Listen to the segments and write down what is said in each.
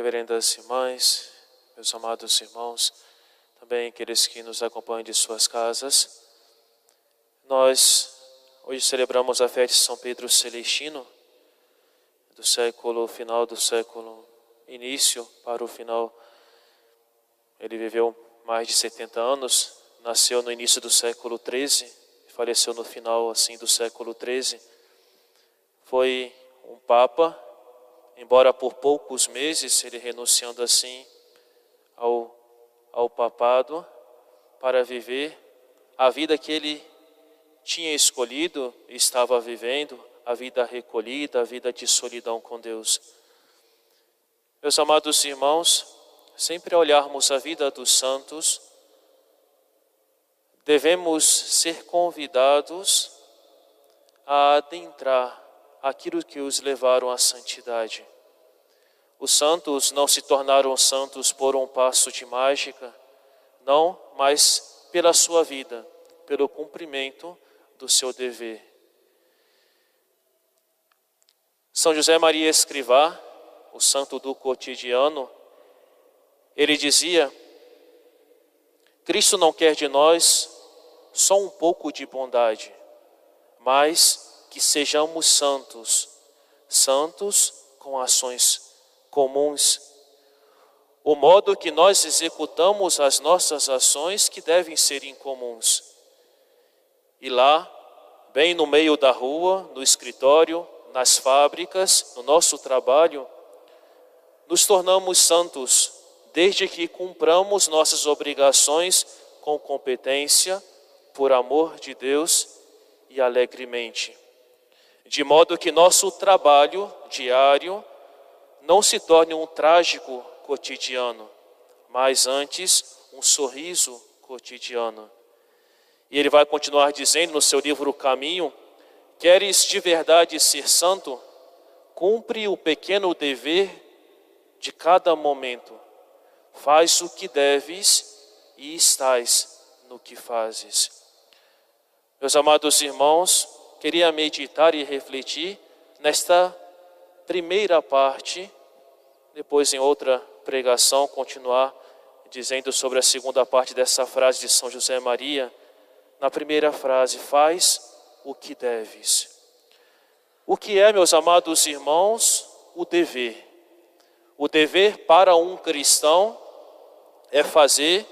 reverendas irmãs, meus amados irmãos, também aqueles que nos acompanham de suas casas. Nós hoje celebramos a festa de São Pedro Celestino, do século final do século início para o final. Ele viveu mais de 70 anos, nasceu no início do século 13, faleceu no final assim do século 13. Foi um papa, embora por poucos meses ele renunciando assim ao ao papado para viver a vida que ele tinha escolhido e estava vivendo, a vida recolhida, a vida de solidão com Deus. Meus amados irmãos, sempre olharmos a vida dos santos, devemos ser convidados a adentrar aquilo que os levaram à santidade. Os santos não se tornaram santos por um passo de mágica, não, mas pela sua vida, pelo cumprimento do seu dever. São José Maria Escrivá, o santo do cotidiano, ele dizia: Cristo não quer de nós só um pouco de bondade, mas que sejamos santos, santos com ações comuns. O modo que nós executamos as nossas ações que devem ser incomuns. E lá, bem no meio da rua, no escritório, nas fábricas, no nosso trabalho, nos tornamos santos desde que cumpramos nossas obrigações com competência, por amor de Deus e alegremente. De modo que nosso trabalho diário não se torne um trágico cotidiano, mas antes um sorriso cotidiano. E ele vai continuar dizendo no seu livro Caminho: Queres de verdade ser santo? Cumpre o pequeno dever de cada momento. Faz o que deves e estás no que fazes. Meus amados irmãos, queria meditar e refletir nesta primeira parte, depois em outra pregação continuar dizendo sobre a segunda parte dessa frase de São José Maria. Na primeira frase, faz o que deves. O que é, meus amados irmãos, o dever? O dever para um cristão é fazer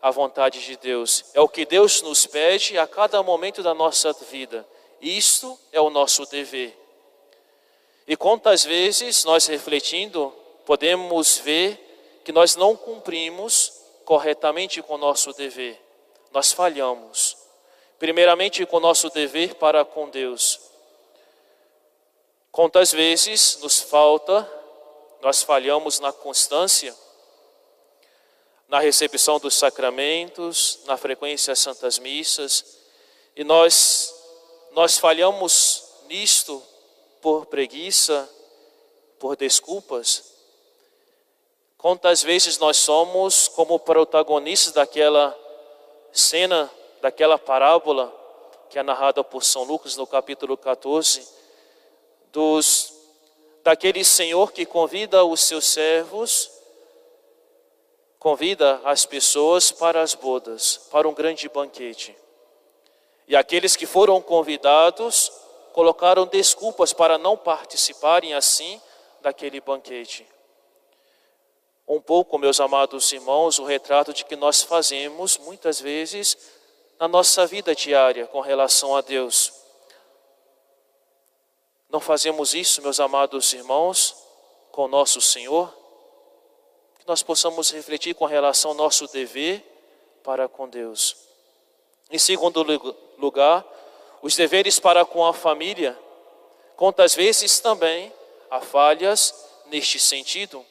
a vontade de Deus. É o que Deus nos pede a cada momento da nossa vida. Isto é o nosso dever. E quantas vezes nós refletindo podemos ver que nós não cumprimos corretamente com o nosso dever. Nós falhamos. Primeiramente com o nosso dever para com Deus. Quantas vezes nos falta, nós falhamos na constância, na recepção dos sacramentos, na frequência às santas missas, e nós nós falhamos nisto por preguiça, por desculpas. Quantas vezes nós somos como protagonistas daquela cena, daquela parábola que é narrada por São Lucas no capítulo 14, dos daquele Senhor que convida os seus servos, convida as pessoas para as bodas, para um grande banquete. E aqueles que foram convidados colocaram desculpas para não participarem assim daquele banquete. Um pouco, meus amados irmãos, o retrato de que nós fazemos muitas vezes na nossa vida diária com relação a Deus. Não fazemos isso, meus amados irmãos, com nosso Senhor? Nós possamos refletir com relação ao nosso dever para com Deus. Em segundo lugar, os deveres para com a família. Quantas vezes também há falhas neste sentido.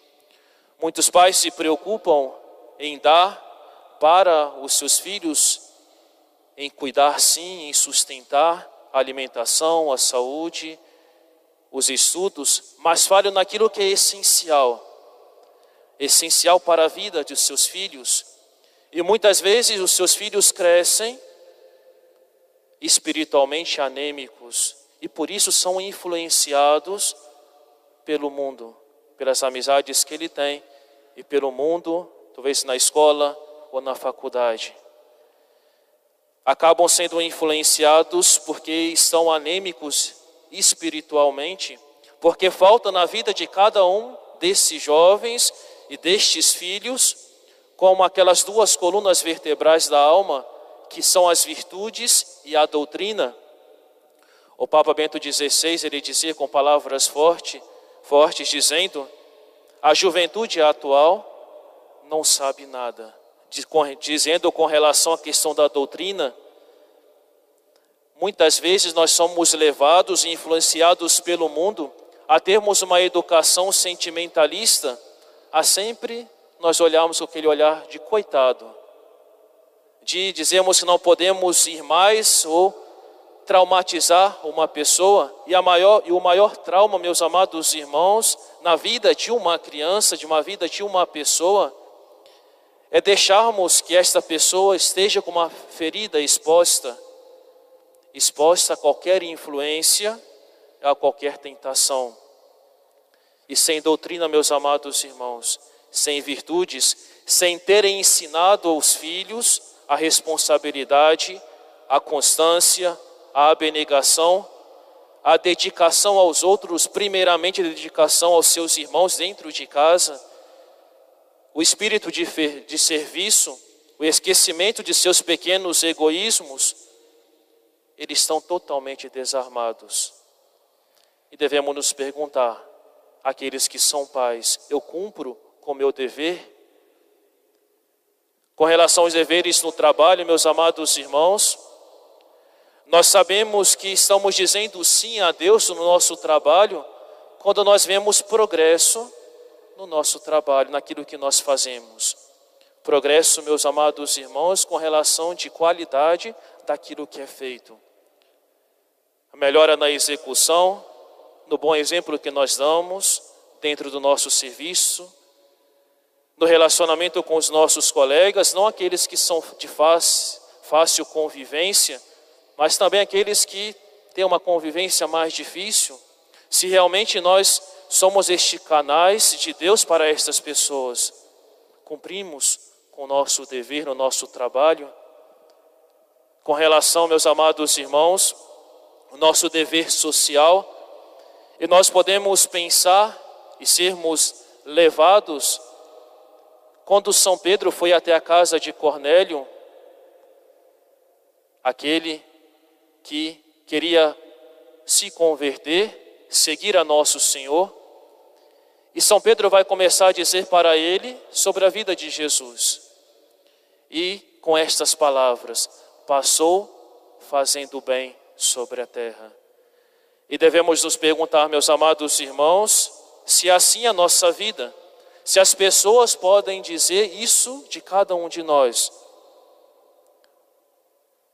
Muitos pais se preocupam em dar para os seus filhos, em cuidar sim, em sustentar a alimentação, a saúde, os estudos, mas falham naquilo que é essencial, essencial para a vida de seus filhos. E muitas vezes os seus filhos crescem espiritualmente anêmicos e por isso são influenciados pelo mundo, pelas amizades que ele tem e pelo mundo, talvez na escola ou na faculdade. Acabam sendo influenciados porque estão anêmicos espiritualmente, porque falta na vida de cada um desses jovens e destes filhos, como aquelas duas colunas vertebrais da alma, que são as virtudes e a doutrina. O Papa Bento XVI, ele dizia com palavras fortes, fortes dizendo: a juventude atual não sabe nada, dizendo com relação à questão da doutrina, muitas vezes nós somos levados e influenciados pelo mundo a termos uma educação sentimentalista, a sempre nós olharmos com aquele olhar de coitado, de dizermos que não podemos ir mais ou traumatizar uma pessoa, e, a maior, e o maior trauma, meus amados irmãos, na vida de uma criança, de uma vida de uma pessoa, é deixarmos que esta pessoa esteja com uma ferida exposta, exposta a qualquer influência, a qualquer tentação. E sem doutrina, meus amados irmãos, sem virtudes, sem terem ensinado aos filhos a responsabilidade, a constância, a abnegação, a dedicação aos outros, primeiramente a dedicação aos seus irmãos dentro de casa, o espírito de, de serviço, o esquecimento de seus pequenos egoísmos, eles estão totalmente desarmados. E devemos nos perguntar, aqueles que são pais, eu cumpro com meu dever? Com relação aos deveres no trabalho, meus amados irmãos, nós sabemos que estamos dizendo sim a Deus no nosso trabalho quando nós vemos progresso no nosso trabalho, naquilo que nós fazemos. Progresso, meus amados irmãos, com relação de qualidade daquilo que é feito. Melhora na execução, no bom exemplo que nós damos dentro do nosso serviço, no relacionamento com os nossos colegas, não aqueles que são de fácil, convivência, mas também aqueles que têm uma convivência mais difícil, se realmente nós somos este canais de Deus para estas pessoas, cumprimos com o nosso dever no nosso trabalho. Com relação, meus amados irmãos, o nosso dever social, e nós podemos pensar e sermos levados. Quando São Pedro foi até a casa de Cornélio, aquele que queria se converter, seguir a nosso Senhor. E São Pedro vai começar a dizer para ele sobre a vida de Jesus. E com estas palavras, passou fazendo bem sobre a terra. E devemos nos perguntar, meus amados irmãos, se assim é a nossa vida, se as pessoas podem dizer isso de cada um de nós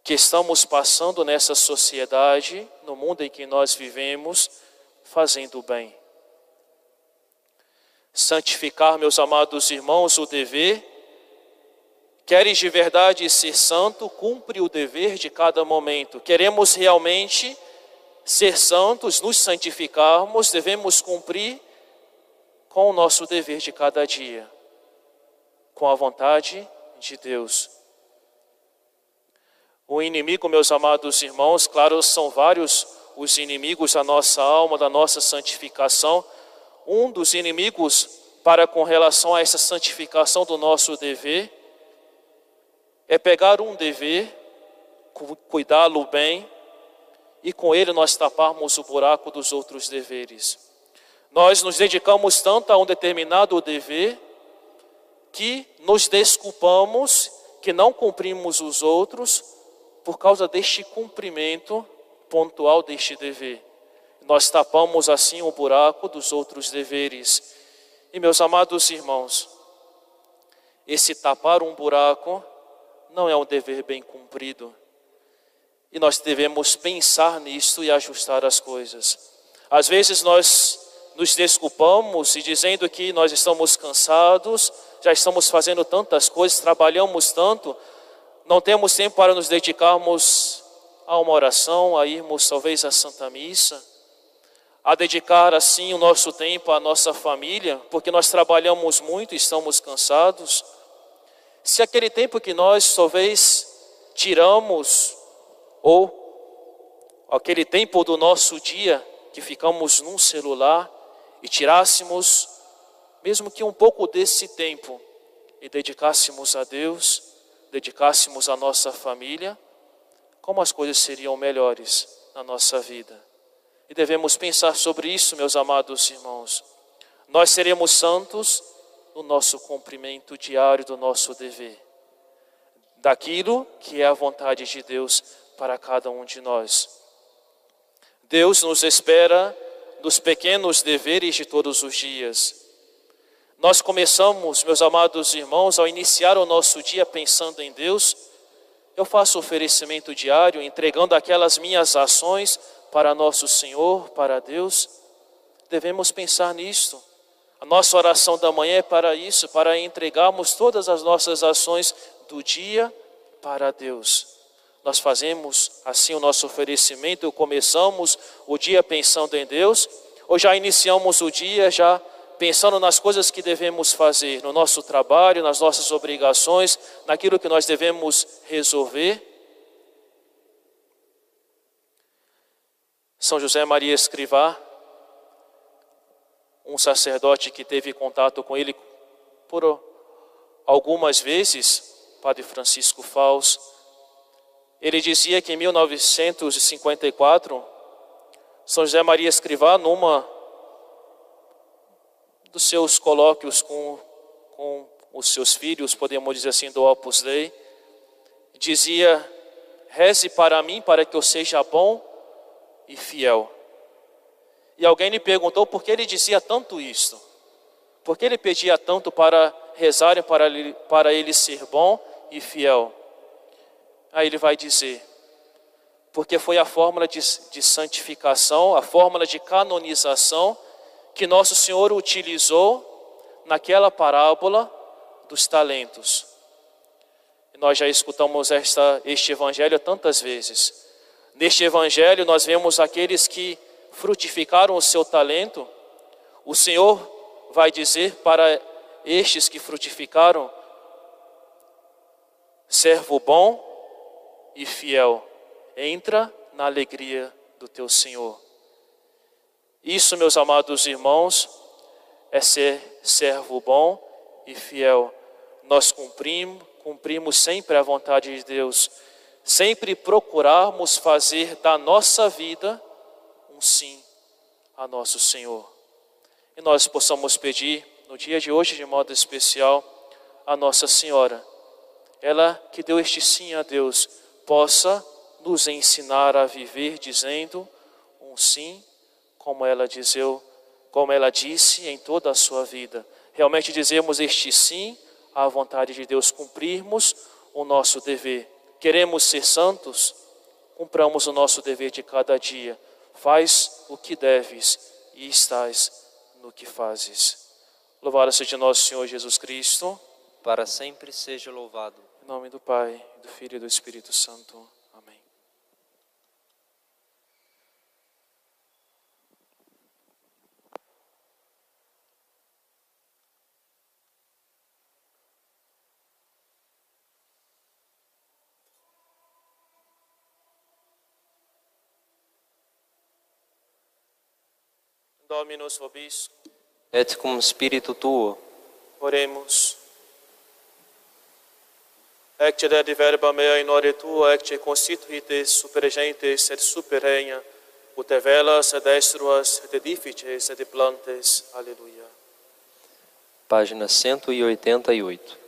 que estamos passando nessa sociedade, no mundo em que nós vivemos, fazendo o bem. Santificar, meus amados irmãos, o dever. Queres de verdade ser santo, cumpre o dever de cada momento. Queremos realmente ser santos, nos santificarmos, devemos cumprir com o nosso dever de cada dia, com a vontade de Deus. O inimigo, meus amados irmãos, claro, são vários os inimigos da nossa alma, da nossa santificação. Um dos inimigos para com relação a essa santificação do nosso dever é pegar um dever, cuidá-lo bem e com ele nós taparmos o buraco dos outros deveres. Nós nos dedicamos tanto a um determinado dever que nos desculpamos que não cumprimos os outros por causa deste cumprimento pontual deste dever. Nós tapamos assim o buraco dos outros deveres. E meus amados irmãos, esse tapar um buraco não é um dever bem cumprido. E nós devemos pensar nisso e ajustar as coisas. Às vezes nós nos desculpamos e dizendo que nós estamos cansados, já estamos fazendo tantas coisas, trabalhamos tanto, não temos tempo para nos dedicarmos a uma oração, a irmos talvez à Santa Missa, a dedicar assim o nosso tempo à nossa família, porque nós trabalhamos muito e estamos cansados, se aquele tempo que nós talvez tiramos, ou aquele tempo do nosso dia que ficamos num celular e tirássemos, mesmo que um pouco desse tempo, e dedicássemos a Deus, dedicássemos a nossa família, como as coisas seriam melhores na nossa vida. E devemos pensar sobre isso, meus amados irmãos. Nós seremos santos no nosso cumprimento diário do nosso dever, daquilo que é a vontade de Deus para cada um de nós. Deus nos espera nos pequenos deveres de todos os dias. Nós começamos, meus amados irmãos, ao iniciar o nosso dia pensando em Deus, eu faço oferecimento diário, entregando aquelas minhas ações para nosso Senhor, para Deus. Devemos pensar nisto. A nossa oração da manhã é para isso, para entregarmos todas as nossas ações do dia para Deus. Nós fazemos assim o nosso oferecimento, começamos o dia pensando em Deus, ou já iniciamos o dia já pensando nas coisas que devemos fazer, no nosso trabalho, nas nossas obrigações, naquilo que nós devemos resolver. São José Maria Escrivá, um sacerdote que teve contato com ele por algumas vezes, Padre Francisco Faus, ele dizia que em 1954, São José Maria Escrivá, numa dos seus colóquios com, com os seus filhos, podemos dizer assim, do Opus Dei, dizia: reze para mim para que eu seja bom e fiel. E alguém lhe perguntou por que ele dizia tanto isso, por que ele pedia tanto para rezarem para ele, para ele ser bom e fiel. Aí ele vai dizer, porque foi a fórmula de, de santificação, a fórmula de canonização que nosso Senhor utilizou naquela parábola dos talentos. Nós já escutamos esta, este evangelho tantas vezes. Neste evangelho, nós vemos aqueles que frutificaram o seu talento. O Senhor vai dizer para estes que frutificaram: servo bom e fiel, entra na alegria do teu Senhor. Isso, meus amados irmãos, é ser servo bom e fiel. Nós cumprimos, cumprimos sempre a vontade de Deus, sempre procurarmos fazer da nossa vida um sim a nosso Senhor. E nós possamos pedir no dia de hoje, de modo especial, a Nossa Senhora, ela que deu este sim a Deus, possa nos ensinar a viver dizendo um sim como ela dizeu, como ela disse em toda a sua vida. Realmente dizemos este sim à vontade de Deus, cumprirmos o nosso dever. Queremos ser santos? Cumpramos o nosso dever de cada dia. Faz o que deves e estás no que fazes. Louvado seja nosso Senhor Jesus Cristo. Para sempre seja louvado. Em nome do Pai, do Filho e do Espírito Santo. Dominus vobis. Et cum spiritu tuo. Oremos. Ecce de verba mea in ore tua, ecce constituites supergentes et superregna, ut velas et destruas et edifices et plantes. Aleluia. Página 188.